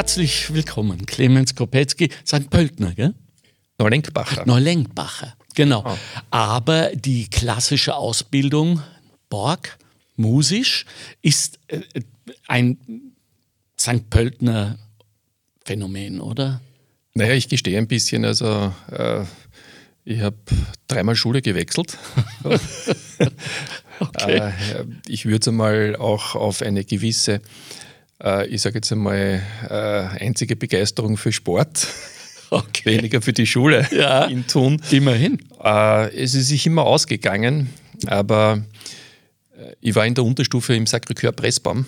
Herzlich willkommen, Clemens Kopetzky, St. Pöltner, gell? Neulenkbacher. Neulenkbacher, genau. Oh. Aber die klassische Ausbildung, Borg, musisch, ist äh, ein St. Pöltner Phänomen, oder? Naja, ich gestehe ein bisschen, also äh, ich habe dreimal Schule gewechselt. okay. äh, ich würde es einmal auch auf eine gewisse, äh, ich sage jetzt einmal, äh, einzige Begeisterung für Sport. Okay. Weniger für die Schule ja, in tun. Immerhin. Äh, es ist sich immer ausgegangen, aber äh, ich war in der Unterstufe im Sacré-Cœur Pressbaum.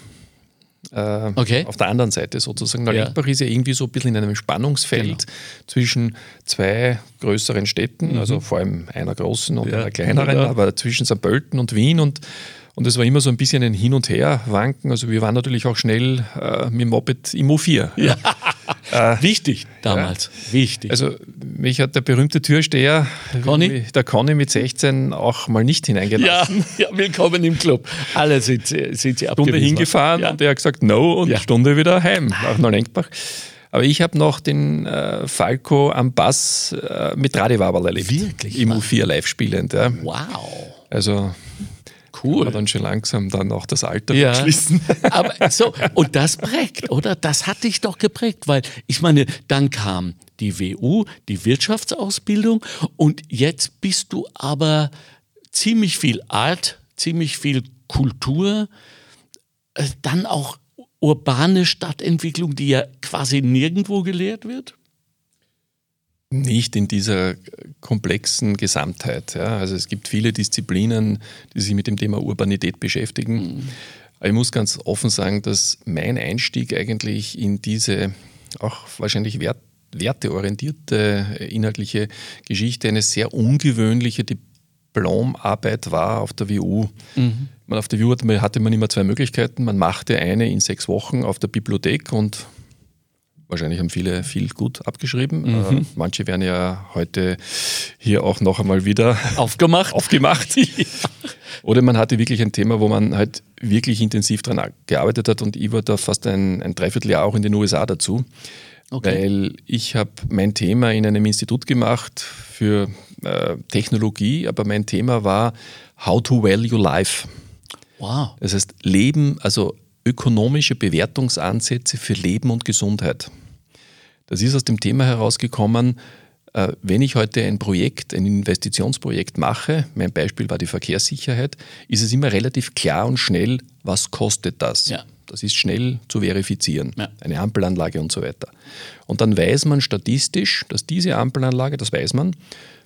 Äh, okay. Auf der anderen Seite sozusagen. Neulinkbach ja. ist ja irgendwie so ein bisschen in einem Spannungsfeld genau. zwischen zwei größeren Städten, mhm. also vor allem einer großen und ja. einer kleineren, ja. aber zwischen St. Pölten und Wien und und es war immer so ein bisschen ein Hin- und Her-Wanken. Also wir waren natürlich auch schnell äh, mit dem Moped im O4. Ja. äh, Wichtig damals. Ja. Wichtig. Also mich hat der berühmte Türsteher, Conny? der Conny mit 16, auch mal nicht hineingelassen. Ja, ja willkommen im Club. Alle sind, sind sie Stunde hingefahren ja. und er hat gesagt No und Stunde wieder heim nach Neulenkbach. Aber ich habe noch den äh, Falco am Bass äh, mit Radewabel erlebt. Wirklich? Im U4 live spielend. Ja. Wow. Also Cool. Aber dann schon langsam dann auch das Alter ja. schließen. Aber so, und das prägt, oder? Das hat dich doch geprägt, weil ich meine, dann kam die WU, die Wirtschaftsausbildung und jetzt bist du aber ziemlich viel Art, ziemlich viel Kultur, äh, dann auch urbane Stadtentwicklung, die ja quasi nirgendwo gelehrt wird? Nicht in dieser komplexen Gesamtheit. Ja. Also es gibt viele Disziplinen, die sich mit dem Thema Urbanität beschäftigen. Mhm. Aber ich muss ganz offen sagen, dass mein Einstieg eigentlich in diese auch wahrscheinlich wert, werteorientierte inhaltliche Geschichte eine sehr ungewöhnliche Diplomarbeit war auf der WU. Mhm. Man auf der WU hatte man immer zwei Möglichkeiten. Man machte eine in sechs Wochen auf der Bibliothek und Wahrscheinlich haben viele viel gut abgeschrieben. Mhm. Äh, manche werden ja heute hier auch noch einmal wieder aufgemacht. aufgemacht. ja. Oder man hatte wirklich ein Thema, wo man halt wirklich intensiv daran gearbeitet hat und ich war da fast ein, ein Dreivierteljahr auch in den USA dazu. Okay. Weil ich habe mein Thema in einem Institut gemacht für äh, Technologie, aber mein Thema war How to Value Life. Wow. Das heißt, Leben, also ökonomische Bewertungsansätze für Leben und Gesundheit. Das ist aus dem Thema herausgekommen, äh, wenn ich heute ein Projekt, ein Investitionsprojekt mache, mein Beispiel war die Verkehrssicherheit, ist es immer relativ klar und schnell, was kostet das. Ja. Das ist schnell zu verifizieren, ja. eine Ampelanlage und so weiter. Und dann weiß man statistisch, dass diese Ampelanlage, das weiß man,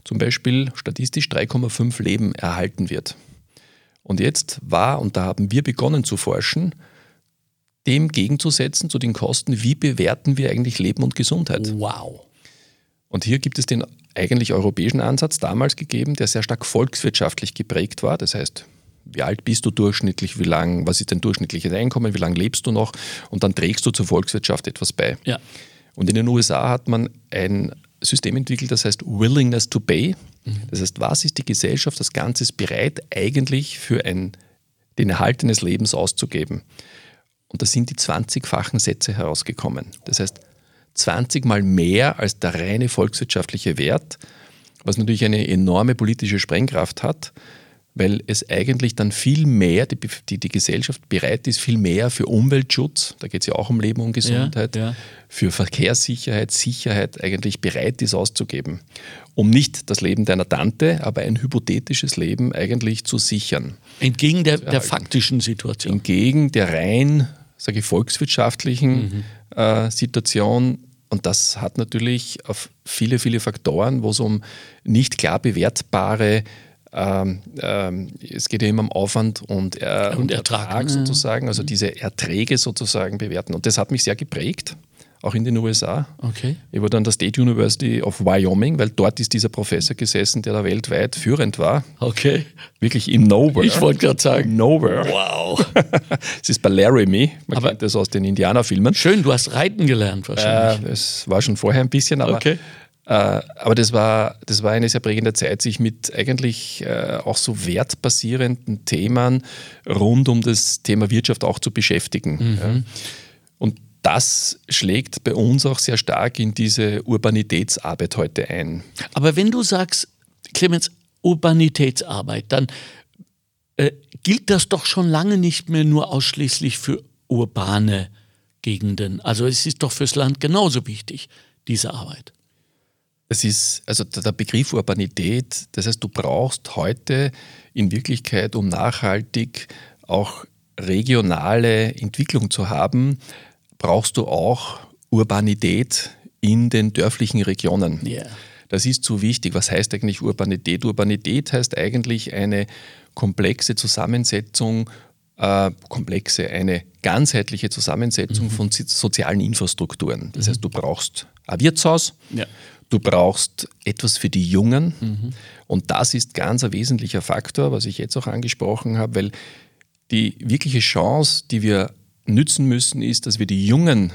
zum Beispiel statistisch 3,5 Leben erhalten wird. Und jetzt war, und da haben wir begonnen zu forschen, dem gegenzusetzen zu den Kosten, wie bewerten wir eigentlich Leben und Gesundheit. Wow. Und hier gibt es den eigentlich europäischen Ansatz damals gegeben, der sehr stark volkswirtschaftlich geprägt war. Das heißt, wie alt bist du durchschnittlich, wie lang, was ist dein durchschnittliches Einkommen, wie lange lebst du noch und dann trägst du zur Volkswirtschaft etwas bei. Ja. Und in den USA hat man ein System entwickelt, das heißt Willingness to Pay. Mhm. Das heißt, was ist die Gesellschaft als Ganzes bereit, eigentlich für ein, den Erhalt eines Lebens auszugeben? Und da sind die 20-fachen Sätze herausgekommen. Das heißt, 20 mal mehr als der reine volkswirtschaftliche Wert, was natürlich eine enorme politische Sprengkraft hat, weil es eigentlich dann viel mehr, die, die, die Gesellschaft bereit ist, viel mehr für Umweltschutz, da geht es ja auch um Leben und Gesundheit, ja, ja. für Verkehrssicherheit, Sicherheit eigentlich bereit ist auszugeben, um nicht das Leben deiner Tante, aber ein hypothetisches Leben eigentlich zu sichern. Entgegen der, der faktischen Situation. Entgegen der rein, sage ich, volkswirtschaftlichen mhm. äh, Situation und das hat natürlich auf viele, viele Faktoren, wo es um nicht klar bewertbare ähm, ähm, es geht ja immer um Aufwand und, äh, und, und Ertrag, Ertrag, sozusagen, also diese Erträge sozusagen bewerten. Und das hat mich sehr geprägt, auch in den USA. Okay. Ich war dann der State University of Wyoming, weil dort ist dieser Professor gesessen, der da weltweit führend war. Okay. Wirklich im Nowhere. Ich wollte gerade sagen. Nowhere. Wow. es ist bei Laramie, man aber kennt das aus den Indianerfilmen. Schön, du hast Reiten gelernt wahrscheinlich. Äh, es war schon vorher ein bisschen, aber okay. Äh, aber das war, das war eine sehr prägende Zeit, sich mit eigentlich äh, auch so wertbasierenden Themen rund um das Thema Wirtschaft auch zu beschäftigen. Mhm. Und das schlägt bei uns auch sehr stark in diese Urbanitätsarbeit heute ein. Aber wenn du sagst, Clemens, Urbanitätsarbeit, dann äh, gilt das doch schon lange nicht mehr nur ausschließlich für urbane Gegenden. Also es ist doch fürs Land genauso wichtig, diese Arbeit. Es ist, also der Begriff Urbanität, das heißt, du brauchst heute in Wirklichkeit, um nachhaltig auch regionale Entwicklung zu haben, brauchst du auch Urbanität in den dörflichen Regionen. Yeah. Das ist so wichtig. Was heißt eigentlich Urbanität? Urbanität heißt eigentlich eine komplexe Zusammensetzung, äh, komplexe, eine ganzheitliche Zusammensetzung mhm. von sozialen Infrastrukturen. Das mhm. heißt, du brauchst ein Wirtshaus, ja. du brauchst etwas für die Jungen mhm. und das ist ganz ein wesentlicher Faktor, was ich jetzt auch angesprochen habe, weil die wirkliche Chance, die wir nützen müssen, ist, dass wir die Jungen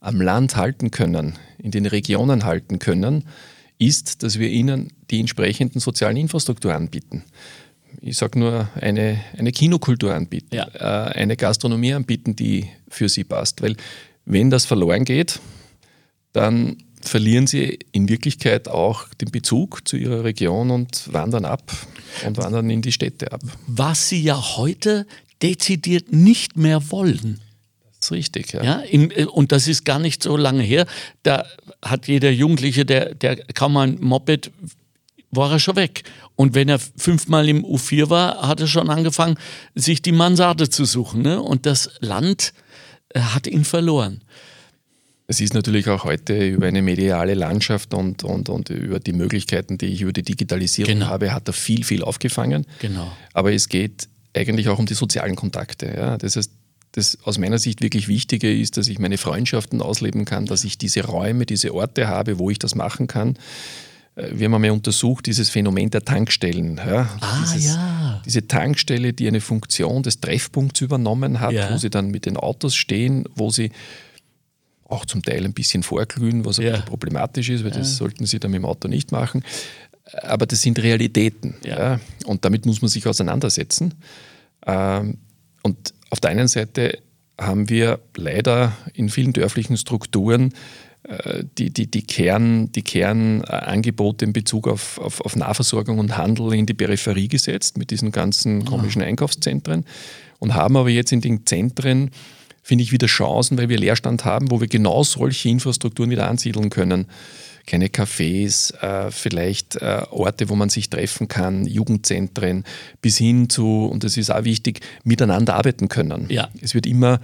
am Land halten können, in den Regionen halten können, ist, dass wir ihnen die entsprechenden sozialen Infrastrukturen anbieten. Ich sage nur, eine, eine Kinokultur anbieten, ja. äh, eine Gastronomie anbieten, die für sie passt. Weil wenn das verloren geht, dann verlieren sie in Wirklichkeit auch den Bezug zu ihrer Region und wandern ab und wandern in die Städte ab. Was sie ja heute dezidiert nicht mehr wollen. Ist richtig, ja. ja in, äh, und das ist gar nicht so lange her. Da hat jeder Jugendliche, der, der kaum ein Moped, war er schon weg. Und wenn er fünfmal im U4 war, hat er schon angefangen, sich die Mansarde zu suchen. Ne? Und das Land äh, hat ihn verloren. Es ist natürlich auch heute über eine mediale Landschaft und, und, und über die Möglichkeiten, die ich über die Digitalisierung genau. habe, hat er viel, viel aufgefangen. Genau. Aber es geht eigentlich auch um die sozialen Kontakte. Ja. Das heißt, das aus meiner Sicht wirklich Wichtige ist, dass ich meine Freundschaften ausleben kann, dass ich diese Räume, diese Orte habe, wo ich das machen kann. Äh, wir haben einmal untersucht, dieses Phänomen der Tankstellen. Ja, ah, dieses, ja. Diese Tankstelle, die eine Funktion des Treffpunkts übernommen hat, ja. wo sie dann mit den Autos stehen, wo sie auch zum Teil ein bisschen vorglühen, was ja. problematisch ist, weil das sollten sie dann mit dem Auto nicht machen aber das sind Realitäten. Und damit muss man sich auseinandersetzen. Ähm, und auf der einen Seite haben wir leider in vielen dörflichen Strukturen äh, die, die, die, Kern, die Kernangebote in Bezug auf, auf, auf, Nahversorgung und Handel in die Peripherie gesetzt mit diesen ganzen komischen Einkaufszentren und haben aber jetzt in den Zentren, finde ich, wieder Chancen, weil wir Leerstand haben, wo wir genau solche Infrastrukturen wieder ansiedeln können kleine Cafés, äh, vielleicht äh, Orte, wo man sich treffen kann, Jugendzentren, bis hin zu, und das ist auch wichtig, miteinander arbeiten können. Ja. Es wird immer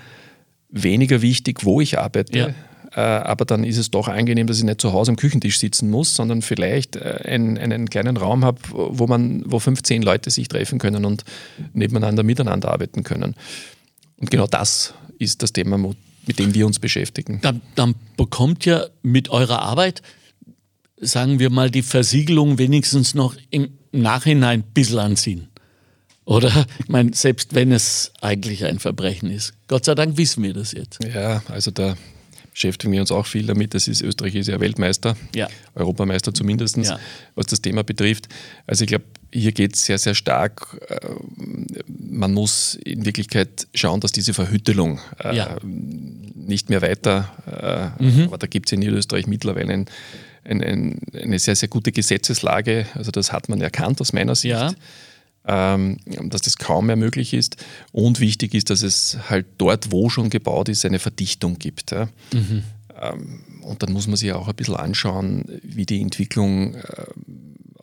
weniger wichtig, wo ich arbeite. Ja. Äh, aber dann ist es doch angenehm, dass ich nicht zu Hause am Küchentisch sitzen muss, sondern vielleicht äh, einen, einen kleinen Raum habe, wo man, wo 15 Leute sich treffen können und nebeneinander miteinander arbeiten können. Und genau das ist das Thema, mit dem wir uns beschäftigen. Dann, dann bekommt ja mit eurer Arbeit sagen wir mal, die Versiegelung wenigstens noch im Nachhinein ein bisschen anziehen. Oder? Ich meine, selbst wenn es eigentlich ein Verbrechen ist. Gott sei Dank wissen wir das jetzt. Ja, also da beschäftigen wir uns auch viel damit. Das ist, Österreich ist ja Weltmeister, ja. Europameister zumindest, ja. was das Thema betrifft. Also ich glaube, hier geht es sehr, sehr stark. Äh, man muss in Wirklichkeit schauen, dass diese Verhüttelung äh, ja. nicht mehr weiter, äh, mhm. aber da gibt es in Niederösterreich mittlerweile ein ein, ein, eine sehr, sehr gute Gesetzeslage. Also das hat man erkannt aus meiner Sicht. Ja. Ähm, dass das kaum mehr möglich ist. Und wichtig ist, dass es halt dort, wo schon gebaut ist, eine Verdichtung gibt. Ja. Mhm. Ähm, und dann muss man sich auch ein bisschen anschauen, wie die Entwicklung äh,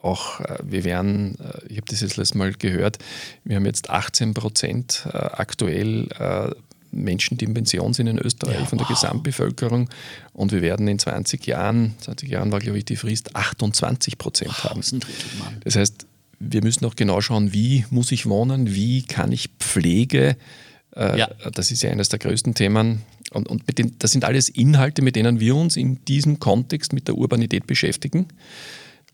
auch, äh, wir werden, äh, ich habe das jetzt letztes Mal gehört, wir haben jetzt 18 Prozent äh, aktuell äh, Menschen, die in Pension sind in Österreich ja, von der wow. Gesamtbevölkerung. Und wir werden in 20 Jahren, 20 Jahren war glaube ich die Frist, 28 Prozent wow, haben. Das heißt, wir müssen auch genau schauen, wie muss ich wohnen, wie kann ich Pflege, äh, ja. das ist ja eines der größten Themen. Und, und den, das sind alles Inhalte, mit denen wir uns in diesem Kontext mit der Urbanität beschäftigen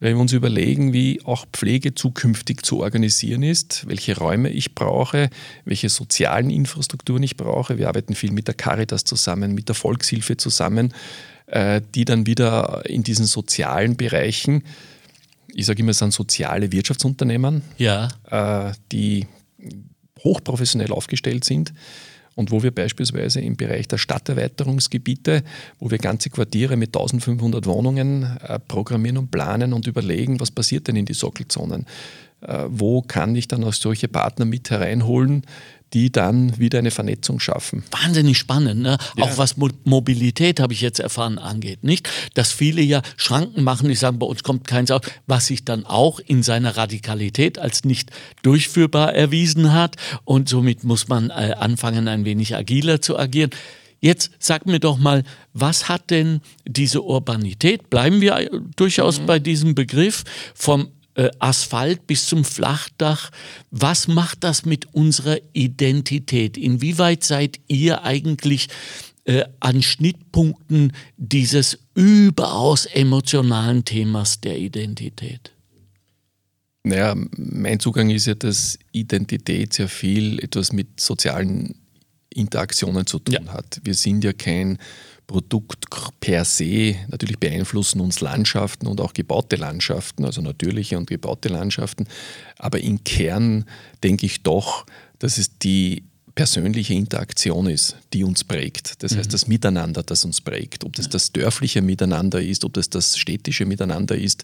wenn wir uns überlegen, wie auch Pflege zukünftig zu organisieren ist, welche Räume ich brauche, welche sozialen Infrastrukturen ich brauche. Wir arbeiten viel mit der Caritas zusammen, mit der Volkshilfe zusammen, äh, die dann wieder in diesen sozialen Bereichen, ich sage immer, es sind soziale Wirtschaftsunternehmen, ja. Äh, die hochprofessionell aufgestellt sind und wo wir beispielsweise im Bereich der Stadterweiterungsgebiete, wo wir ganze Quartiere mit 1500 Wohnungen äh, programmieren und planen und überlegen, was passiert denn in die Sockelzonen. Äh, wo kann ich dann auch solche Partner mit hereinholen, die dann wieder eine Vernetzung schaffen. Wahnsinnig spannend, ne? Ja. auch was Mo Mobilität, habe ich jetzt erfahren, angeht. Nicht, dass viele ja Schranken machen, die sagen, bei uns kommt keins auf, was sich dann auch in seiner Radikalität als nicht durchführbar erwiesen hat. Und somit muss man äh, anfangen, ein wenig agiler zu agieren. Jetzt sag mir doch mal, was hat denn diese Urbanität, bleiben wir äh, durchaus mhm. bei diesem Begriff, vom Asphalt bis zum Flachdach. Was macht das mit unserer Identität? Inwieweit seid ihr eigentlich äh, an Schnittpunkten dieses überaus emotionalen Themas der Identität? Naja, mein Zugang ist ja, dass Identität sehr viel etwas mit sozialen Interaktionen zu tun ja. hat. Wir sind ja kein Produkt per se. Natürlich beeinflussen uns Landschaften und auch gebaute Landschaften, also natürliche und gebaute Landschaften. Aber im Kern denke ich doch, dass es die persönliche Interaktion ist, die uns prägt. Das heißt, mhm. das Miteinander, das uns prägt. Ob das das dörfliche Miteinander ist, ob das das städtische Miteinander ist,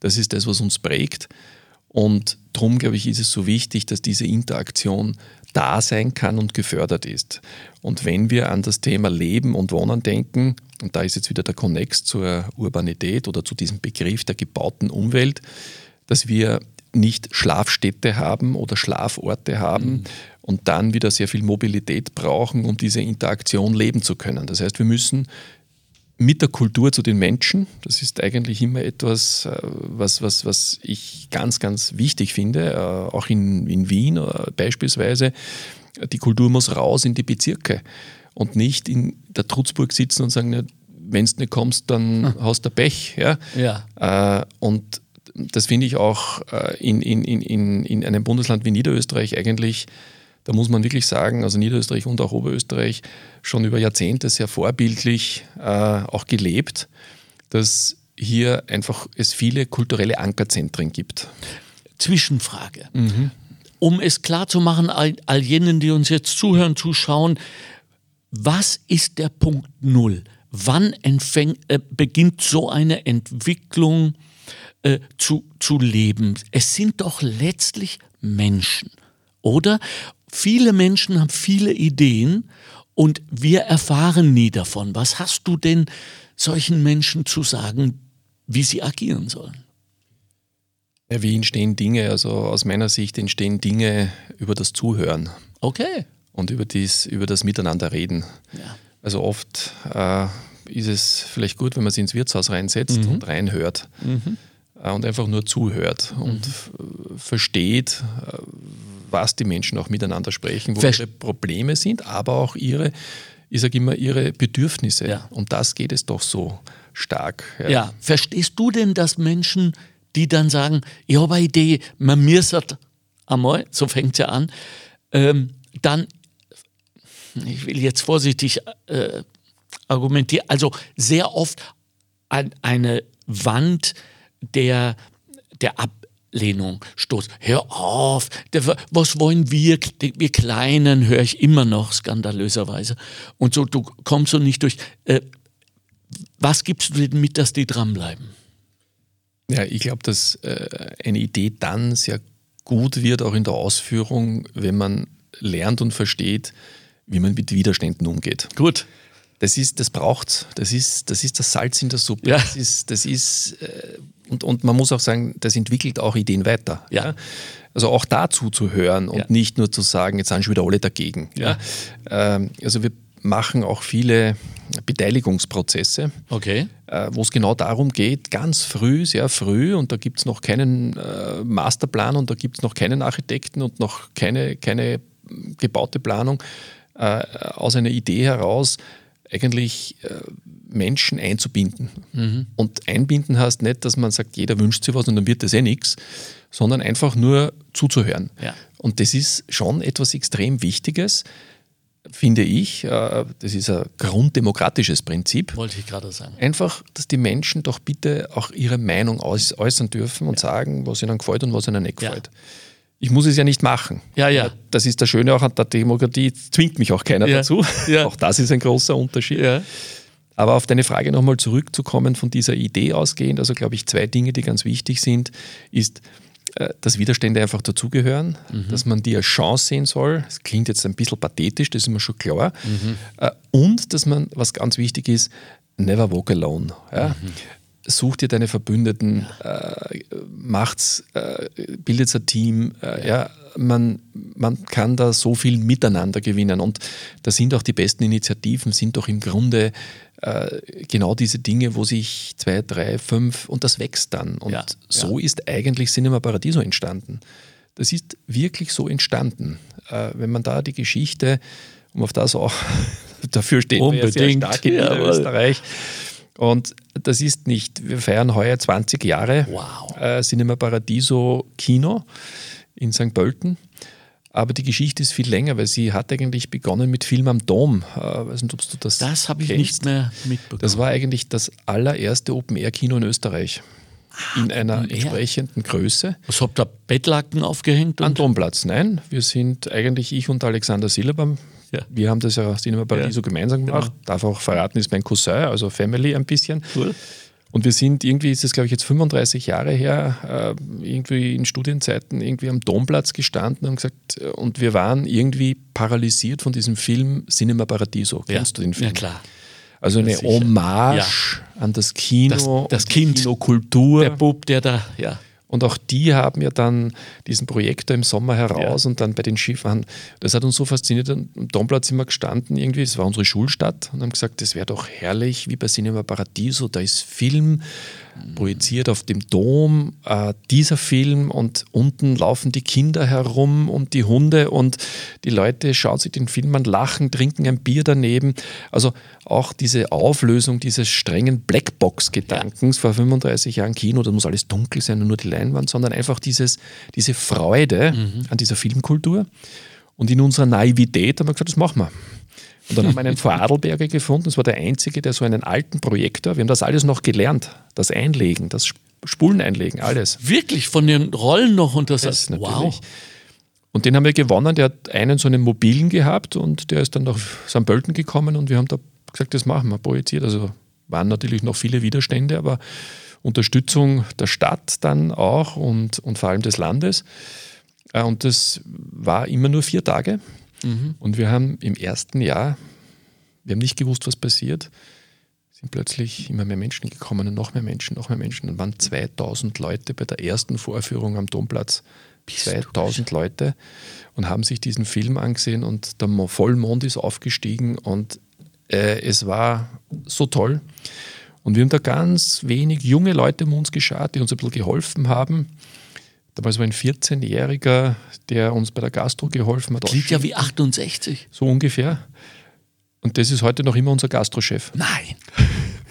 das ist das, was uns prägt. Und darum, glaube ich, ist es so wichtig, dass diese Interaktion da sein kann und gefördert ist. Und wenn wir an das Thema Leben und Wohnen denken, und da ist jetzt wieder der Konnex zur Urbanität oder zu diesem Begriff der gebauten Umwelt, dass wir nicht Schlafstädte haben oder Schlaforte haben mhm. und dann wieder sehr viel Mobilität brauchen, um diese Interaktion leben zu können. Das heißt, wir müssen mit der Kultur zu den Menschen. Das ist eigentlich immer etwas, äh, was, was, was ich ganz, ganz wichtig finde, äh, auch in, in Wien äh, beispielsweise. Die Kultur muss raus in die Bezirke und nicht in der Trutzburg sitzen und sagen, wenn du nicht kommst, dann hm. hast du Pech. Ja? ja. Und das finde ich auch in, in, in, in einem Bundesland wie Niederösterreich eigentlich da muss man wirklich sagen, also Niederösterreich und auch Oberösterreich schon über Jahrzehnte sehr vorbildlich äh, auch gelebt, dass hier einfach es viele kulturelle Ankerzentren gibt. Zwischenfrage. Mhm. Um es klar zu machen, all, all jenen, die uns jetzt zuhören, zuschauen, was ist der Punkt Null? Wann entfäng, äh, beginnt so eine Entwicklung äh, zu, zu leben? Es sind doch letztlich Menschen, oder? Viele Menschen haben viele Ideen und wir erfahren nie davon. Was hast du denn solchen Menschen zu sagen, wie sie agieren sollen? Ja, wie entstehen Dinge? Also aus meiner Sicht entstehen Dinge über das Zuhören. Okay. Und über, dies, über das Miteinanderreden. Ja. Also oft äh, ist es vielleicht gut, wenn man sich ins Wirtshaus reinsetzt mhm. und reinhört. Mhm. Äh, und einfach nur zuhört und mhm. versteht, äh, was die Menschen auch miteinander sprechen, wo Verst ihre Probleme sind, aber auch ihre, ich sage immer, ihre Bedürfnisse. Ja. Und das geht es doch so stark. Ja. ja. verstehst du denn, dass Menschen, die dann sagen, ich habe eine Idee, man müsste einmal, so fängt es ja an, ähm, dann, ich will jetzt vorsichtig äh, argumentieren, also sehr oft an eine Wand der, der Ab Ablehnung stoßt. Hör auf, was wollen wir, wir Kleinen, höre ich immer noch skandalöserweise. Und so, du kommst so nicht durch. Äh, was gibst du denn mit, dass die dranbleiben? Ja, ich glaube, dass äh, eine Idee dann sehr gut wird, auch in der Ausführung, wenn man lernt und versteht, wie man mit Widerständen umgeht. Gut. Das ist, das braucht's. Das ist, das ist das Salz in der Suppe. Ja. Das ist, das ist äh, und, und man muss auch sagen, das entwickelt auch Ideen weiter. Ja. Also auch dazu zu hören und ja. nicht nur zu sagen, jetzt sind schon wieder alle dagegen. Ja. Ähm, also wir machen auch viele Beteiligungsprozesse, okay. äh, wo es genau darum geht, ganz früh, sehr früh, und da gibt es noch keinen äh, Masterplan und da gibt es noch keinen Architekten und noch keine, keine gebaute Planung, äh, aus einer Idee heraus eigentlich äh, Menschen einzubinden. Mhm. Und einbinden heißt nicht, dass man sagt, jeder wünscht sich was und dann wird das eh nichts, sondern einfach nur zuzuhören. Ja. Und das ist schon etwas extrem Wichtiges, finde ich. Äh, das ist ein grunddemokratisches Prinzip. Wollte ich gerade sagen. Einfach, dass die Menschen doch bitte auch ihre Meinung äußern dürfen und ja. sagen, was ihnen gefällt und was ihnen nicht gefällt. Ich muss es ja nicht machen. Ja, ja. Das ist das Schöne auch an der Demokratie, zwingt mich auch keiner Ja. dazu. Ja. Auch das ist ein großer Unterschied. Ja. Aber auf deine Frage nochmal zurückzukommen, von dieser Idee ausgehend, also glaube ich, zwei Dinge, die ganz wichtig sind, ist, äh, dass Widerstände einfach dazugehören, dass man die als Chance sehen soll. Das klingt jetzt ein bisschen pathetisch, das ist mir schon klar. Äh, Und dass man, was ganz wichtig ist, never walk alone. Ja? Such dir deine Verbündeten, äh, macht's, äh, bildet ein Team. Äh, ja. man, man kann da so viel miteinander gewinnen. Und da sind auch die besten Initiativen, sind doch im Grunde äh, genau diese Dinge, wo sich zwei, drei, fünf und das wächst dann. Und Ja, so ist eigentlich Cinema Paradiso entstanden. Das ist wirklich so entstanden. Äh, wenn man da die Geschichte, um auf das auch, dafür stehen wir ja sehr Unbedingt, stark in jawohl. Österreich. Und das ist nicht, wir feiern heuer 20 Jahre Wow. äh, Cinema Paradiso Kino in St. Pölten. Aber die Geschichte ist viel länger, weil sie hat eigentlich begonnen mit Film am Dom. Äh, weiß nicht, ob du das Das habe ich kennst. nicht mehr mitbekommen. Das war eigentlich das allererste Open-Air-Kino in Österreich. In einer Open Air. entsprechenden Größe. Was habt ihr Bettlaken aufgehängt? An Und Domplatz, nein. Wir sind eigentlich ich und Alexander Silber. Ja. Wir haben das ja Cinema Paradiso Ja, genau. gemeinsam gemacht. Darf auch verraten, ist mein Cousin, also Family ein bisschen. Cool. Und wir sind irgendwie, ist das glaube ich jetzt 35 Jahre her, äh, irgendwie in Studienzeiten irgendwie am Domplatz gestanden und gesagt, äh, und wir waren irgendwie paralysiert von diesem Film Cinema Paradiso. Kennst du den Film? Ja, klar. Also eine. Hommage an das Kino, Das- das Kind. Kinokultur. Der Bub, der da, ja. Und auch die haben ja dann diesen Projektor im Sommer heraus und dann bei den Skifahren. Das hat uns so fasziniert. Am Domplatz sind wir gestanden irgendwie, es war unsere Schulstadt und haben gesagt, das wäre doch herrlich, wie bei Cinema Paradiso, da ist Film projiziert auf dem Dom, äh, dieser Film und unten laufen die Kinder herum und die Hunde und die Leute schauen sich den Film an, lachen, trinken ein Bier daneben. Also auch diese Auflösung dieses strengen Blackbox-Gedankens vor 35 Jahren Kino, da muss alles dunkel sein und nur die Leinwand, sondern einfach dieses, diese Freude an dieser Filmkultur. Und in unserer Naivität haben wir gesagt, das machen wir. Und dann haben wir einen Vorarlberger gefunden, das war der einzige, der so einen alten Projektor, wir haben das alles noch gelernt, das Einlegen, das Spulen einlegen, alles. Wirklich von den Rollen noch und das, Das wow. natürlich. Und den haben wir gewonnen, der hat einen so einen mobilen gehabt und der ist dann nach St. Pölten gekommen und wir haben da gesagt, das machen wir, projiziert. Also waren natürlich noch viele Widerstände, aber Unterstützung der Stadt dann auch und, und vor allem des Landes. Äh, Und das war immer nur vier Tage. Und wir haben im ersten Jahr, wir haben nicht gewusst, was passiert, sind plötzlich immer mehr Menschen gekommen und noch mehr Menschen, noch mehr Menschen. Dann waren 2000 Leute bei der ersten Vorführung am Domplatz. 2000 Leute und haben sich diesen Film angesehen und der Mo- Vollmond ist aufgestiegen und äh, es war so toll. Und wir haben da ganz wenig junge Leute um uns geschaut, die uns ein bisschen geholfen haben. Damals war ein 14-Jähriger, der uns bei der Gastro geholfen hat. Klingt ja wie 68. So ungefähr. Und das ist heute noch immer unser Gastrochef. Nein.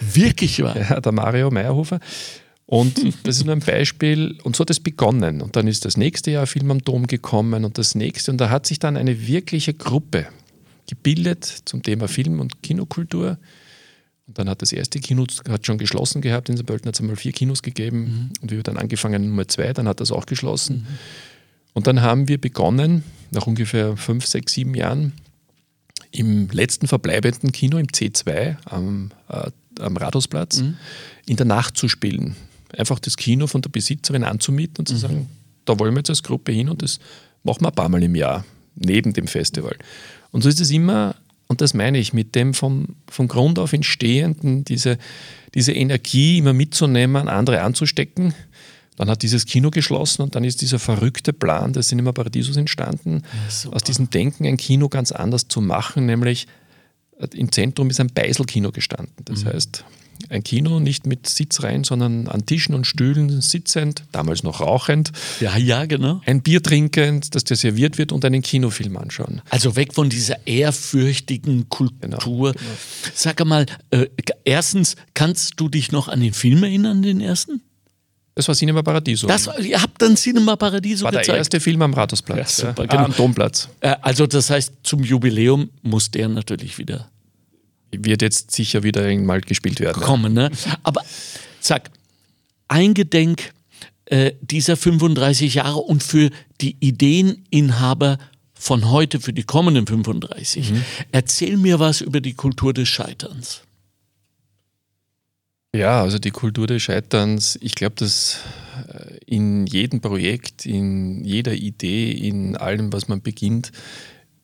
Wirklich wahr. Ja, der Mario Meyerhofer. Und das ist nur ein Beispiel. Und so hat es begonnen. Und dann ist das nächste Jahr Film am Dom gekommen und das nächste. Und da hat sich dann eine wirkliche Gruppe gebildet zum Thema Film- und Kinokultur. Und dann hat das erste Kino hat schon geschlossen gehabt. In St. Pölten hat es einmal vier Kinos gegeben. Und wir haben dann angefangen Nummer zwei, dann hat das auch geschlossen. Und dann haben wir begonnen, nach ungefähr fünf, sechs, sieben Jahren, im letzten verbleibenden Kino, im C2 am, äh, am Rathausplatz, in der Nacht zu spielen. Einfach das Kino von der Besitzerin anzumieten und zu sagen, da wollen wir jetzt als Gruppe hin und das machen wir ein paar Mal im Jahr, neben dem Festival. Und so ist es immer, und das meine ich, mit dem vom, vom Grund auf entstehenden, diese, diese Energie immer mitzunehmen, andere anzustecken. Dann hat dieses Kino geschlossen und dann ist dieser verrückte Plan des Cinema Paradisos entstanden, super. aus diesem Denken ein Kino ganz anders zu machen, nämlich äh, im Zentrum ist ein Beiselkino gestanden. Das heißt, ein Kino nicht mit Sitzreihen, sondern an Tischen und Stühlen sitzend, damals noch rauchend, Ja, ja, genau. ein Bier trinkend, das dir serviert wird und einen Kinofilm anschauen. Also weg von dieser ehrfürchtigen Kultur. Genau, Sag mal, äh, erstens, kannst du dich noch an den Film erinnern, den ersten? Das war Cinema Paradiso. Das, ihr habt dann Cinema Paradiso war der gezeigt. erste Film am Rathausplatz, Ja, super, ja, genau. ah, am Domplatz. Äh, also das heißt, zum Jubiläum muss der natürlich wieder Wird jetzt sicher wieder mal gespielt werden. kommen. Ne? Aber sag, eingedenk äh, dieser 35 Jahre und für die Ideeninhaber von heute, für die kommenden 35. Mhm. Erzähl mir was über die Kultur des Scheiterns. Ja, also die Kultur des Scheiterns, ich glaube, dass äh, in jedem Projekt, in jeder Idee, in allem, was man beginnt,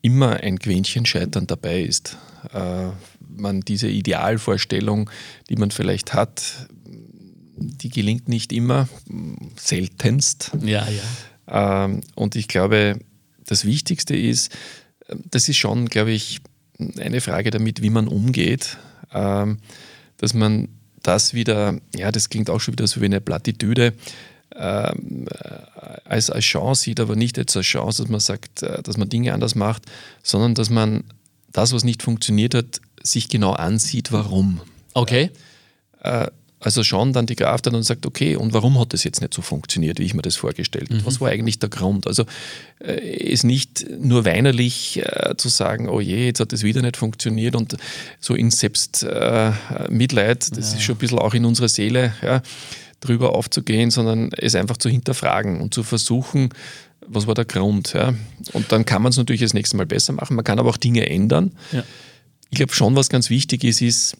immer ein Quäntchen Scheitern dabei ist. Äh, man diese Idealvorstellung, die man vielleicht hat, die gelingt nicht immer, seltenst. Ja, ja. Ähm, und ich glaube, das Wichtigste ist, das ist schon, glaube ich, eine Frage damit, wie man umgeht, ähm, dass man das wieder, ja, das klingt auch schon wieder so wie eine Plattitüde, ähm, als, als Chance sieht, aber nicht jetzt als Chance, dass man sagt, äh, dass man Dinge anders macht, sondern dass man das, was nicht funktioniert hat, sich genau ansieht, warum. Okay. Äh, also schon dann die Kraft hat und sagt, okay, und warum hat das jetzt nicht so funktioniert, wie ich mir das vorgestellt habe? Mhm. Was war eigentlich der Grund? Also äh, es nicht nur weinerlich äh, zu sagen, oh je, jetzt hat das wieder nicht funktioniert und so in Selbstmitleid, äh, das ja. ist schon ein bisschen auch in unserer Seele, ja, drüber aufzugehen, sondern es einfach zu hinterfragen und zu versuchen, was war der Grund? Ja? Und dann kann man es natürlich das nächste Mal besser machen. Man kann aber auch Dinge ändern. Ja. Ich glaube schon, was ganz wichtig ist, ist,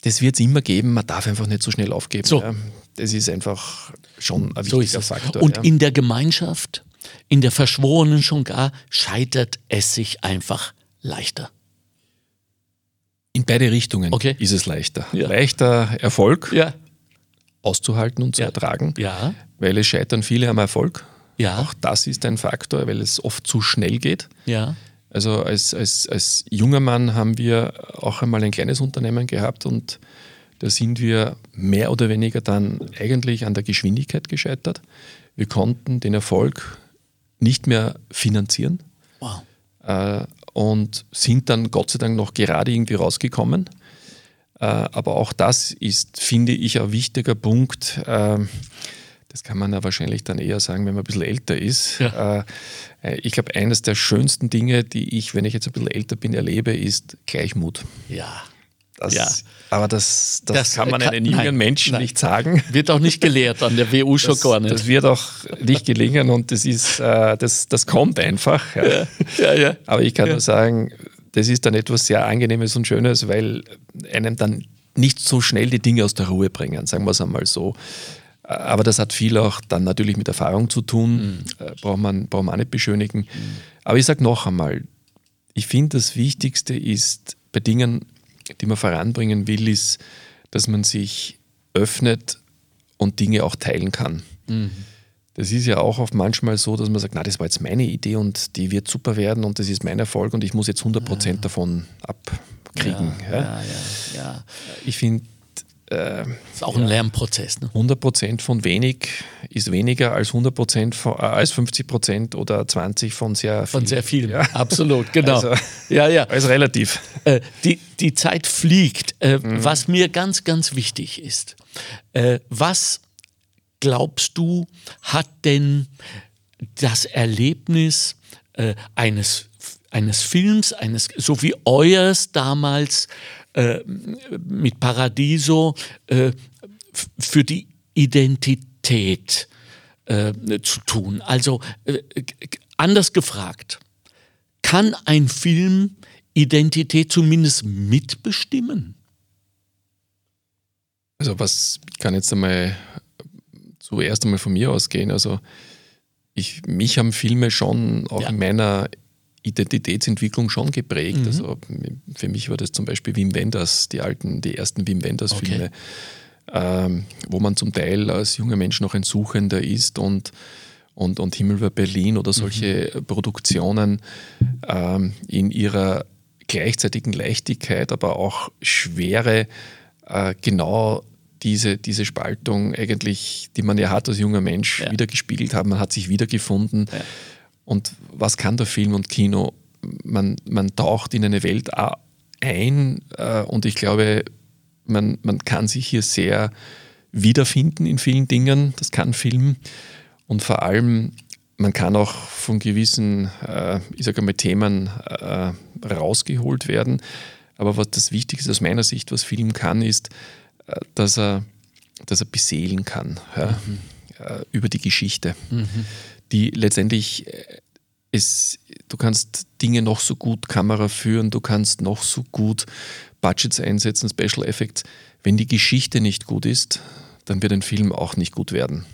das wird es immer geben, man darf einfach nicht so schnell aufgeben. So. Ja. Das ist einfach schon ein so wichtiger Faktor. Und ja. in der Gemeinschaft, in der Verschworenen schon gar, scheitert es sich einfach leichter. In beide Richtungen okay. ist es leichter. Ja. Leichter Erfolg auszuhalten und zu ertragen, weil es scheitern viele am Erfolg. Auch das ist ein Faktor, weil es oft zu schnell geht. Ja. Also als, als, als junger Mann haben wir auch einmal ein kleines Unternehmen gehabt und da sind wir mehr oder weniger dann eigentlich an der Geschwindigkeit gescheitert. Wir konnten den Erfolg nicht mehr finanzieren wow. äh, und sind dann Gott sei Dank noch gerade irgendwie rausgekommen. Äh, aber auch das ist, finde ich, ein wichtiger Punkt. Äh, das kann man ja wahrscheinlich dann eher sagen, wenn man ein bisschen älter ist. Ja. Äh, ich glaube, eines der schönsten Dinge, die ich, wenn ich jetzt ein bisschen älter bin, erlebe, ist Gleichmut. Ja. Das, ja. Aber das, das, das kann man kann, einen jungen nein, Menschen nein. nicht sagen. Wird auch nicht gelehrt an der WU schon das, gar nicht. Das wird auch nicht gelingen und das ist, äh, das, das kommt einfach. Ja. Ja, ja, Aber ich kann nur sagen, das ist dann etwas sehr Angenehmes und Schönes, weil einem dann nicht so schnell die Dinge aus der Ruhe bringen, sagen wir es einmal so. Aber das hat viel auch dann natürlich mit Erfahrung zu tun, mhm. braucht, man, braucht man auch nicht beschönigen. Mhm. Aber ich sage noch einmal, ich finde, das Wichtigste ist bei Dingen, die man voranbringen will, ist, dass man sich öffnet und Dinge auch teilen kann. Mhm. Das ist ja auch oft manchmal so, dass man sagt, na, das war jetzt meine Idee und die wird super werden und das ist mein Erfolg und ich muss jetzt 100% ja. davon abkriegen. Ja, ja. ja ich finde, äh, ist auch ein Lernprozess. Ne? 100% von wenig ist weniger als 100% von, äh, als 50% oder 20 von sehr viel. Von sehr viel, ja. absolut, genau. Also, ja, ja. Also relativ. Äh, die, die Zeit fliegt. Äh, mhm. Was mir ganz, ganz wichtig ist, äh, was glaubst du, hat denn das Erlebnis äh, eines, eines Films, eines, so wie euers damals, äh, mit Paradiso äh, für die Identität äh, zu tun. Also äh, anders gefragt, kann ein Film Identität zumindest mitbestimmen? Also was kann jetzt einmal zuerst einmal von mir ausgehen? Also ich, mich haben Filme schon auch ja. in meiner Identitätsentwicklung schon geprägt. Mhm. Also für mich war das zum Beispiel Wim Wenders, die alten, die ersten Wim Wenders-Filme, okay. ähm, wo man zum Teil als junger Mensch noch ein Suchender ist und, und, und Himmel über Berlin oder solche mhm. Produktionen ähm, in ihrer gleichzeitigen Leichtigkeit, aber auch Schwere äh, genau diese, diese Spaltung eigentlich, die man ja hat als junger Mensch, ja. wieder gespiegelt haben. Man hat sich wiedergefunden. Ja. Und was kann der Film und Kino? Man, man taucht in eine Welt ein äh, und ich glaube, man, man kann sich hier sehr wiederfinden in vielen Dingen. Das kann Film. Und vor allem, man kann auch von gewissen, äh, ich sage mal, Themen äh, rausgeholt werden. Aber was das Wichtigste aus meiner Sicht, was Film kann, ist, äh, dass er, dass er beseelen kann. Ja? Mhm. äh, über die Geschichte, mhm. Die letztendlich ist, äh, du kannst Dinge noch so gut Kamera führen, du kannst noch so gut Budgets einsetzen, Special Effects. Wenn die Geschichte nicht gut ist, dann wird ein Film auch nicht gut werden.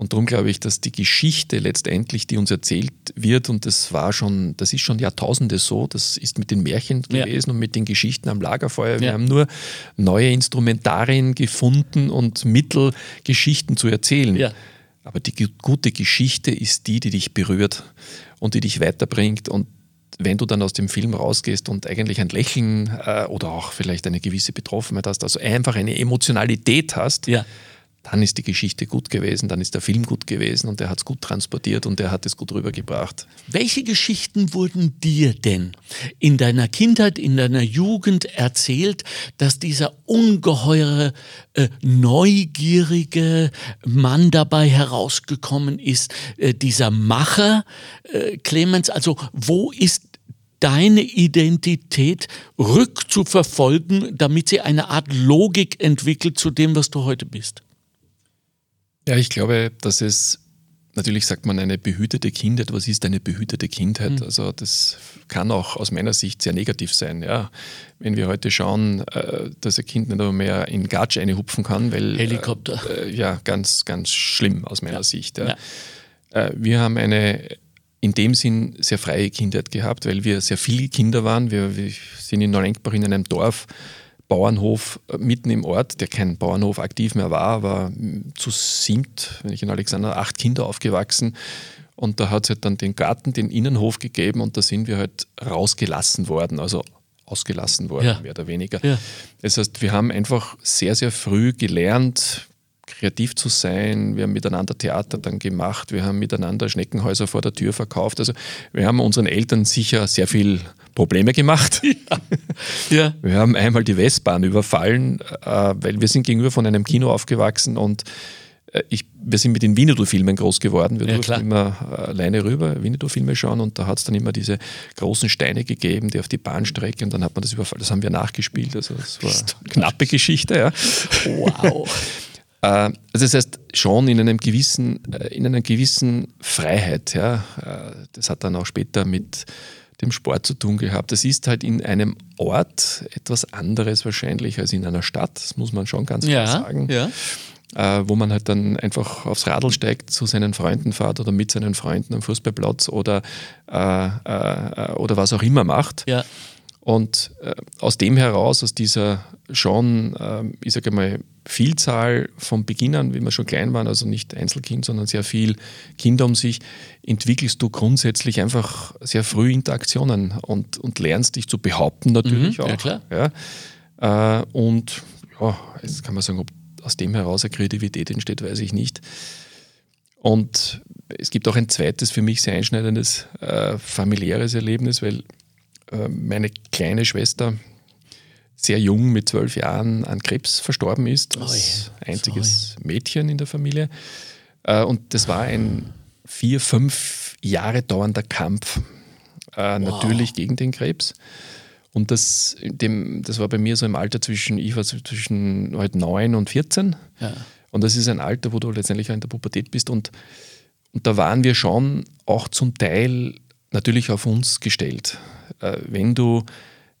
Und darum glaube ich, dass die Geschichte letztendlich, die uns erzählt wird, und das war schon, das ist schon Jahrtausende so, das ist mit den Märchen ja. gewesen und mit den Geschichten am Lagerfeuer. Wir ja. haben nur neue Instrumentarien gefunden und Mittel, Geschichten zu erzählen. Ja. Aber die gute Geschichte ist die, die dich berührt und die dich weiterbringt. Und wenn du dann aus dem Film rausgehst und eigentlich ein Lächeln äh, oder auch vielleicht eine gewisse Betroffenheit hast, also einfach eine Emotionalität hast, ja dann ist die Geschichte gut gewesen, dann ist der Film gut gewesen und er hat es gut transportiert und er hat es gut rübergebracht. Welche Geschichten wurden dir denn in deiner Kindheit, in deiner Jugend erzählt, dass dieser ungeheure, äh, neugierige Mann dabei herausgekommen ist, äh, dieser Macher, äh, Clemens? Also wo ist deine Identität rückzuverfolgen, damit sie eine Art Logik entwickelt zu dem, was du heute bist? Ja, ich glaube, dass es natürlich sagt man eine behütete Kindheit. Was ist eine behütete Kindheit? Mhm. Also das kann auch aus meiner Sicht sehr negativ sein. Ja, wenn wir heute schauen, äh, dass ein Kind nicht mehr in Gatsch einhupfen kann, weil Helikopter. Äh, ja, ganz, ganz schlimm aus meiner ja. Sicht. Ja. Ja. Äh, wir haben eine in dem Sinn sehr freie Kindheit gehabt, weil wir sehr viele Kinder waren. Wir, wir sind in Neurenkbach in einem Dorf Bauernhof äh, mitten im Ort, der kein Bauernhof aktiv mehr war, war zu siebt, wenn ich in Alexander, acht Kinder aufgewachsen. Und da hat es halt dann den Garten, den Innenhof gegeben und da sind wir halt rausgelassen worden, also ausgelassen worden, ja. mehr oder weniger. Ja. Das heißt, wir haben einfach sehr, sehr früh gelernt, kreativ zu sein. Wir haben miteinander Theater dann gemacht. Wir haben miteinander Schneckenhäuser vor der Tür verkauft. Also wir haben unseren Eltern sicher sehr viel Probleme gemacht. Ja. Wir haben einmal die Westbahn überfallen, äh, weil wir sind gegenüber von einem Kino aufgewachsen und äh, ich, wir sind mit den Winnetou-Filmen groß geworden. Wir ja, durften immer äh, alleine rüber Winnetou-Filme schauen und da hat es dann immer diese großen Steine gegeben, die auf die Bahnstrecke und dann hat man das überfallen. Das haben wir nachgespielt. Also das war eine knappe Geschichte. Ja. Wow. also das heißt schon in einem gewissen, in einer gewissen Freiheit. Ja. Das hat dann auch später mit dem Sport zu tun gehabt. Das ist halt in einem Ort etwas anderes wahrscheinlich als in einer Stadt, das muss man schon ganz klar sagen. Ja. Äh, wo man halt dann einfach aufs Radl steigt, zu seinen Freunden fährt oder mit seinen Freunden am Fußballplatz oder, äh, äh, oder was auch immer macht. Ja. Und äh, aus dem heraus, aus dieser schon, äh, ich sage mal, Vielzahl von Beginn an, wie wir schon klein waren, also nicht Einzelkind, sondern sehr viel Kinder um sich, entwickelst du grundsätzlich einfach sehr früh Interaktionen und, und lernst dich zu behaupten natürlich mhm, auch. Ja, klar. Ja. Äh, und ja, jetzt kann man sagen, ob aus dem heraus eine Kreativität entsteht, weiß ich nicht. Und es gibt auch ein zweites für mich sehr einschneidendes äh, familiäres Erlebnis, weil äh, meine kleine Schwester sehr jung mit zwölf Jahren an Krebs verstorben ist, als oh einziges Sorry. Mädchen in der Familie. Äh, und das war ein vier, fünf Jahre dauernder Kampf, äh, wow. natürlich gegen den Krebs. Und das, dem, das war bei mir so im Alter zwischen, ich war zwischen halt 9 und 14. Ja. Und das ist ein Alter, wo du letztendlich in der Pubertät bist. Und, und da waren wir schon auch zum Teil natürlich auf uns gestellt. Äh, wenn du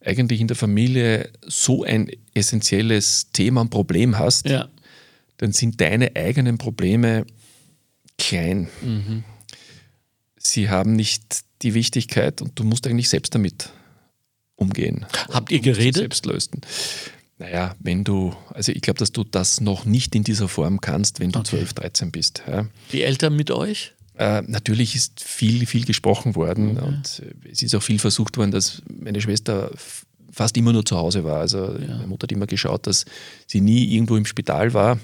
eigentlich in der Familie so ein essentielles Thema und Problem hast, ja. dann sind deine eigenen Probleme klein. Mhm. Sie haben nicht die Wichtigkeit und du musst eigentlich selbst damit umgehen. Habt ihr geredet? Selbst lösen. Naja, wenn du, also ich glaube, dass du das noch nicht in dieser Form kannst, wenn du okay. 12, 13 bist. Ja. Die Eltern mit euch? Äh, natürlich ist viel, viel gesprochen worden okay. und es ist auch viel versucht worden, dass meine Schwester fast immer nur zu Hause war. Also ja. meine Mutter hat immer geschaut, dass sie nie irgendwo im Spital war.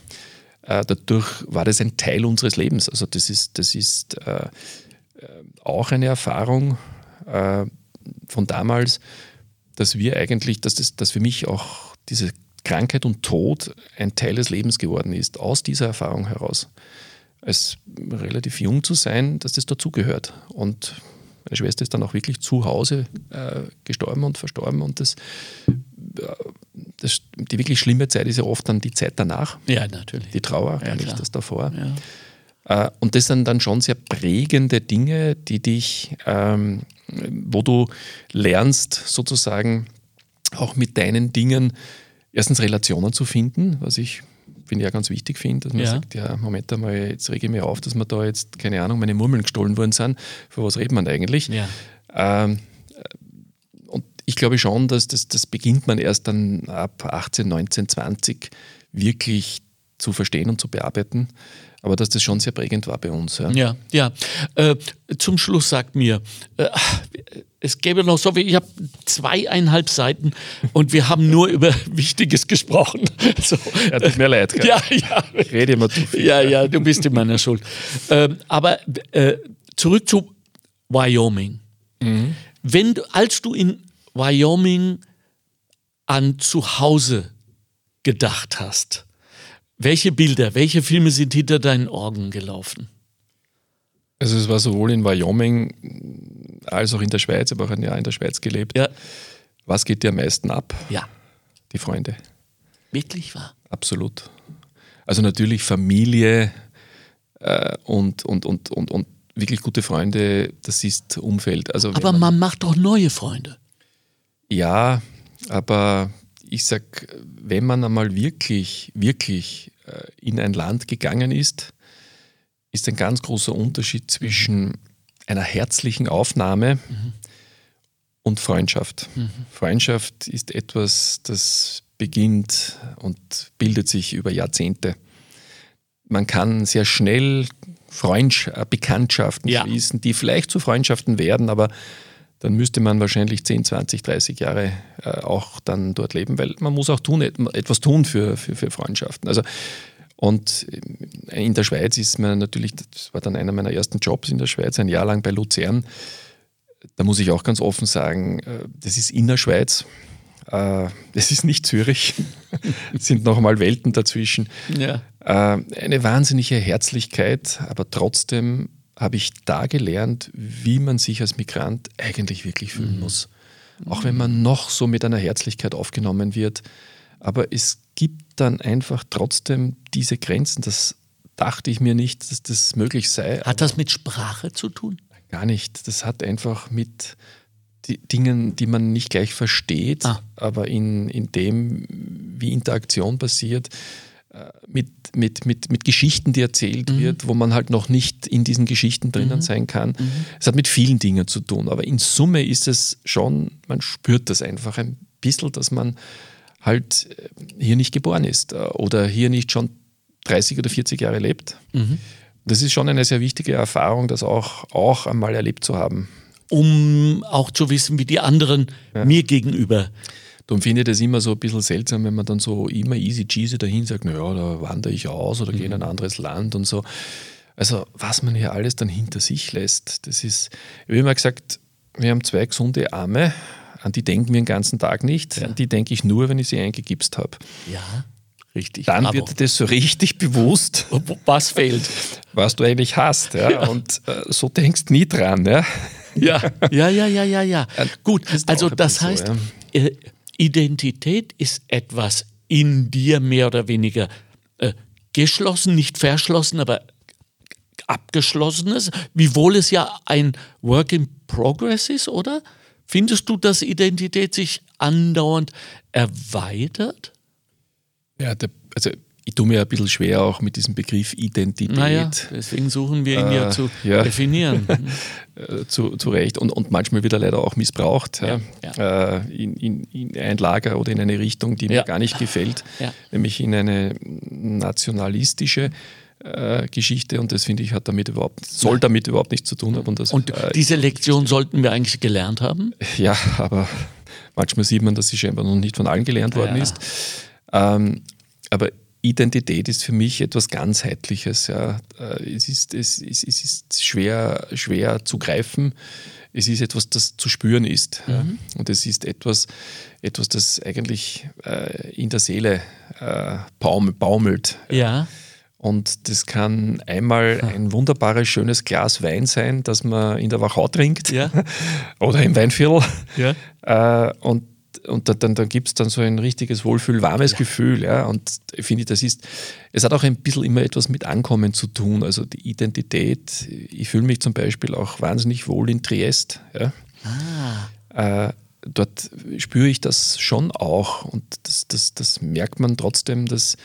Äh, dadurch war das ein Teil unseres Lebens. Also das ist, das ist äh, auch eine Erfahrung von damals, dass wir eigentlich, dass, das, dass für mich auch diese Krankheit und Tod ein Teil des Lebens geworden ist, aus dieser Erfahrung heraus als relativ jung zu sein, dass das dazugehört. Und meine Schwester ist dann auch wirklich zu Hause äh, gestorben und verstorben und das, äh, das, die wirklich schlimme Zeit ist ja oft dann die Zeit danach. Ja, natürlich. Die Trauer, Ja, nicht das davor. Ja. Äh, Und das sind dann schon sehr prägende Dinge, die dich, ähm, wo du lernst, sozusagen auch mit deinen Dingen erstens Relationen zu finden, was ich finde ja ganz wichtig finde, dass man Ja. sagt, ja, Moment einmal, jetzt rege ich mich auf, dass mir da jetzt, keine Ahnung, meine Murmeln gestohlen worden sind. Für was redet man eigentlich? Ja. Ähm, und ich glaube schon, dass das, das beginnt man erst dann ab 18, 19, 20 wirklich zu verstehen und zu bearbeiten. Aber dass das schon sehr prägend war bei uns. Ja. Ja, ja. Äh, zum Schluss sagt mir, äh, es gäbe noch so viel, ich habe zweieinhalb Seiten und wir haben nur über Wichtiges gesprochen. So. Ja, tut mir leid. Ja, ja. Ich rede immer zu viel. Ja, ja, du bist in meiner Schuld. Ähm, aber äh, zurück zu Wyoming. Wenn du, als du in Wyoming an zu Hause gedacht hast, welche Bilder, welche Filme sind hinter deinen Augen gelaufen? Also es war sowohl in Wyoming als auch in der Schweiz, ich habe auch ein Jahr in der Schweiz gelebt. Ja, Was geht dir am meisten ab? ja, Die Freunde. wirklich wahr. Absolut. Also natürlich Familie äh, und, und, und, und, und wirklich gute Freunde, das ist Umfeld. Also Aber man macht doch neue Freunde. Ja, aber ich sag, wenn man einmal wirklich, wirklich äh, in ein Land gegangen ist, ist ein ganz großer Unterschied zwischen einer herzlichen Aufnahme und Freundschaft. Freundschaft ist etwas, das beginnt und bildet sich über Jahrzehnte. Man kann sehr schnell Freundsch Bekanntschaften Ja. schließen, die vielleicht zu Freundschaften werden, aber dann müsste man wahrscheinlich 10, 20, 30 Jahre äh, auch dann dort leben, weil man muss auch tun, et- etwas tun für, für, für Freundschaften. Also, und in der Schweiz ist man natürlich, das war dann einer meiner ersten Jobs in der Schweiz, ein Jahr lang bei Luzern. Da muss ich auch ganz offen sagen, äh, das ist in der Schweiz. Äh, Das ist nicht Zürich. Es sind noch mal Welten dazwischen. Ja. Äh, Eine wahnsinnige Herzlichkeit, aber trotzdem habe ich da gelernt, wie man sich als Migrant eigentlich wirklich fühlen muss. Auch wenn man noch so mit einer Herzlichkeit aufgenommen wird. Aber es gibt dann einfach trotzdem diese Grenzen. Das dachte ich mir nicht, dass das möglich sei. Hat das mit Sprache zu tun? Gar nicht. Das hat einfach mit die Dingen, die man nicht gleich versteht, Ah. aber in, in dem, wie Interaktion passiert, äh, mit, mit, mit, mit Geschichten, die erzählt Mhm. wird, wo man halt noch nicht in diesen Geschichten drinnen sein kann. Mhm. Es hat mit vielen Dingen zu tun, aber in Summe ist es schon, man spürt das einfach ein bisschen, dass man halt äh, hier nicht geboren ist äh, oder hier nicht schon 30 oder 40 Jahre lebt. Mhm. Das ist schon eine sehr wichtige Erfahrung, das auch, auch einmal erlebt zu haben. Um auch zu wissen, wie die anderen mir gegenüber. Darum finde ich das immer so ein bisschen seltsam, wenn man dann so immer easy cheesy dahin sagt, naja, da wandere ich aus oder gehe in ein anderes Land und so. Also was man hier alles dann hinter sich lässt, das ist, ich habe immer gesagt, wir haben zwei gesunde Arme, an die denken wir den ganzen Tag nicht, an die denke ich nur, wenn ich sie eingegipst habe. Ja, richtig. Dann Bravo. wird dir das so richtig bewusst, Was fehlt? was du eigentlich hast. Ja? Und äh, so denkst du nie dran. Ja? Ja, ja, ja, ja, ja, ja. Gut, also das heißt, so, äh, Identität ist etwas in dir mehr oder weniger äh, geschlossen, nicht verschlossen, aber abgeschlossenes, wiewohl es ja ein Work in Progress ist, oder? Findest du, dass Identität sich andauernd erweitert? Ja, also ich tue mir ein bisschen schwer auch mit diesem Begriff Identität. Naja, deswegen suchen wir ihn ja Äh, zu ja. definieren. äh, zu, zu Recht und, und manchmal wird er leider auch missbraucht Ja, ja, Äh, in, in, in ein Lager oder in eine Richtung, die Ja. mir gar nicht gefällt, Ja. nämlich in eine nationalistische äh, Geschichte und das finde ich hat damit überhaupt soll damit überhaupt nichts zu tun haben und das Und äh, diese Lektion sollten wir eigentlich gelernt haben. ja aber manchmal sieht man dass sie scheinbar noch nicht von allen gelernt worden Ja. ist ähm, aber Identität ist für mich etwas ganzheitliches. Ja. Äh, Es, ist, es, es, es ist schwer, schwer zu greifen. Es ist etwas, das zu spüren ist. Ja. Und es ist etwas, etwas das eigentlich äh, in der Seele äh, baum, baumelt. Ja. Und das kann einmal ein wunderbares, schönes Glas Wein sein, das man in der Wachau trinkt Ja. oder im Weinviertel. Ja. Äh, und und dann, dann gibt es dann so ein richtiges Wohlfühl, warmes ja. Gefühl. Ja? Und ich finde, das ist, es hat auch ein bisschen immer etwas mit Ankommen zu tun. Also die Identität. Ich fühle mich zum Beispiel auch wahnsinnig wohl in Triest. Ja? Ah. Äh, dort spüre ich das schon auch. Und das, das, das merkt man trotzdem, dass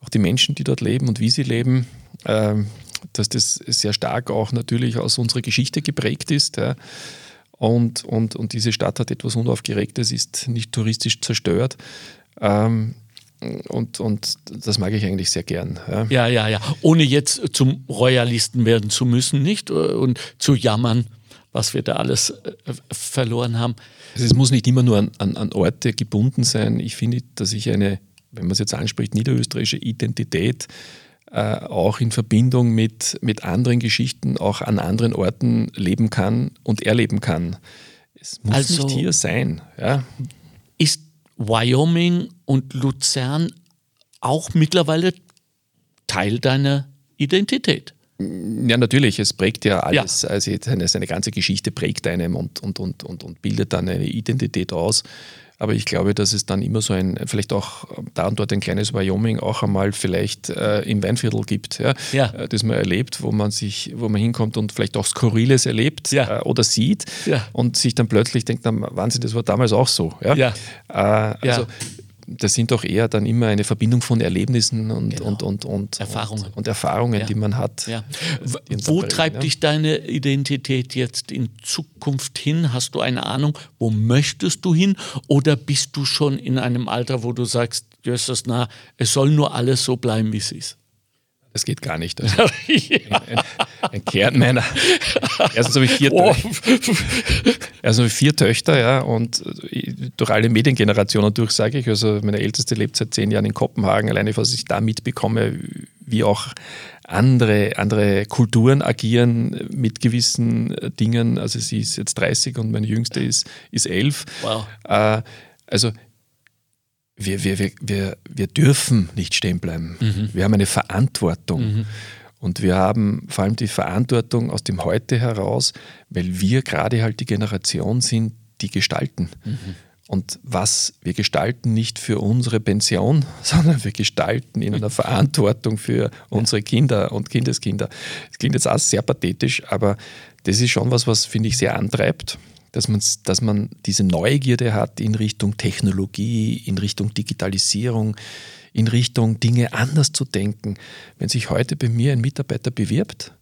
auch die Menschen, die dort leben und wie sie leben, äh, dass das sehr stark auch natürlich aus unserer Geschichte geprägt ist. Ja. Und, und, und diese Stadt hat etwas Unaufgeregtes, ist nicht touristisch zerstört. Ähm, und, und das mag ich eigentlich sehr gern. Ja. ja, ja, ja. Ohne jetzt zum Royalisten werden zu müssen, nicht? Und zu jammern, was wir da alles äh, verloren haben. Also es muss nicht immer nur an, an, an Orte gebunden sein. Ich finde, dass ich eine, wenn man es jetzt anspricht, niederösterreichische Identität auch in Verbindung mit, mit anderen Geschichten auch an anderen Orten leben kann und erleben kann. Es muss also nicht hier sein. Ja. Ist Wyoming und Luzern auch mittlerweile Teil deiner Identität? Ja, natürlich. Es prägt ja alles. Ja. Also seine, seine ganze Geschichte prägt einem und, und, und, und, und bildet dann eine Identität aus. Aber ich glaube, dass es dann immer so ein, vielleicht auch da und dort ein kleines Wyoming auch einmal vielleicht äh, im Weinviertel gibt, ja, ja. Äh, das man erlebt, wo man sich, wo man hinkommt und vielleicht auch Skurriles erlebt ja. äh, oder sieht und sich dann plötzlich denkt, na, Wahnsinn, das war damals auch so. Ja? Ja. Äh, also das sind doch eher dann immer eine Verbindung von Erlebnissen und, genau. und, und, und, Erfahrungen, und, und Erfahrungen ja. die man hat. Ja. Wo treibt ja? dich deine Identität jetzt in Zukunft hin? Hast du eine Ahnung, wo möchtest du hin? Oder bist du schon in einem Alter, wo du sagst, Jösses, na, es soll nur alles so bleiben, wie es ist? Das geht gar nicht. Also ein, ein, ein, Kern meiner. Erstens habe ich vier, oh. also vier Töchter, ja, und durch alle Mediengenerationen durch, sage ich. Also meine Älteste lebt seit zehn Jahren in Kopenhagen. Alleine, was ich da mitbekomme, wie auch andere, andere Kulturen agieren mit gewissen Dingen. Also sie ist jetzt 30 und meine Jüngste ist, ist 11. Wow. Äh, also wir, wir, wir, wir, wir dürfen nicht stehen bleiben. Mhm. Wir haben eine Verantwortung. Mhm. Und wir haben vor allem die Verantwortung aus dem Heute heraus, weil wir gerade halt die Generation sind, die gestalten. Mhm. Und was wir gestalten nicht für unsere Pension, sondern wir gestalten in einer Verantwortung für unsere Kinder und Kindeskinder. Das klingt jetzt auch sehr pathetisch, aber das ist schon was, was finde ich sehr antreibt dass, dass man diese Neugierde hat in Richtung Technologie, in Richtung Digitalisierung, in Richtung Dinge anders zu denken. Wenn sich heute bei mir ein Mitarbeiter bewirbt,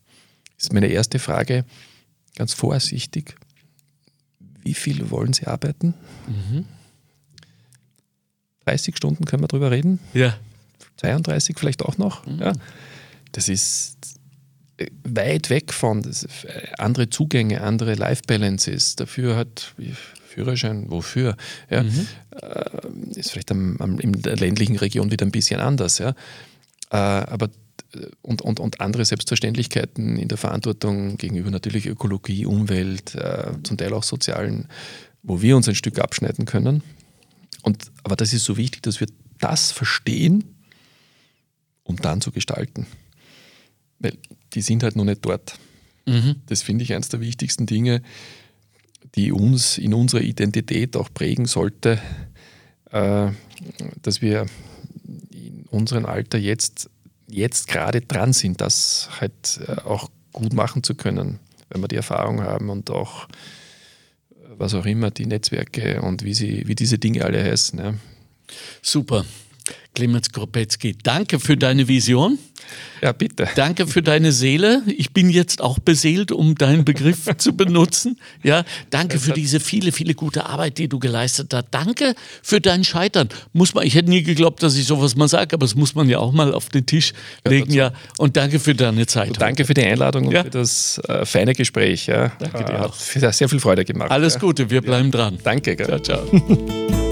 ist meine erste Frage ganz vorsichtig, wie viel wollen Sie arbeiten? Mhm. 30 Stunden können wir drüber reden. Ja. 32 vielleicht auch noch. Mhm. Ja. Das ist weit weg von das, andere Zugänge, andere Life Balances. Dafür hat Führerschein, wofür? Ja, mhm. äh, ist vielleicht am, am, in der ländlichen Region wieder ein bisschen anders. Ja. Äh, aber und, und, und andere Selbstverständlichkeiten in der Verantwortung gegenüber natürlich Ökologie, Umwelt, äh, zum Teil auch sozialen, wo wir uns ein Stück abschneiden können. Und, aber das ist so wichtig, dass wir das verstehen, um dann zu gestalten. Weil die sind halt noch nicht dort. Mhm. Das finde ich eines der wichtigsten Dinge, die uns in unserer Identität auch prägen sollte, äh, dass wir in unserem Alter jetzt, jetzt gerade dran sind, das halt äh, auch gut machen zu können, wenn wir die Erfahrung haben und auch was auch immer, die Netzwerke und wie, sie, wie diese Dinge alle heißen. Ja. Super. Clemens Kropetzky, danke für deine Vision. Ja, bitte. Danke für deine Seele. Ich bin jetzt auch beseelt, um deinen Begriff zu benutzen. Ja, danke für diese viele, viele gute Arbeit, die du geleistet hast. Danke für dein Scheitern. Muss man, ich hätte nie geglaubt, dass ich sowas mal sage, aber das muss man ja auch mal auf den Tisch legen. Ja, und danke für deine Zeit. Und danke für die Einladung und ja. für das äh, feine Gespräch. Ja. Danke dir. Hat sehr viel Freude gemacht. Alles Gute, wir bleiben dran. Danke. Ciao, ciao.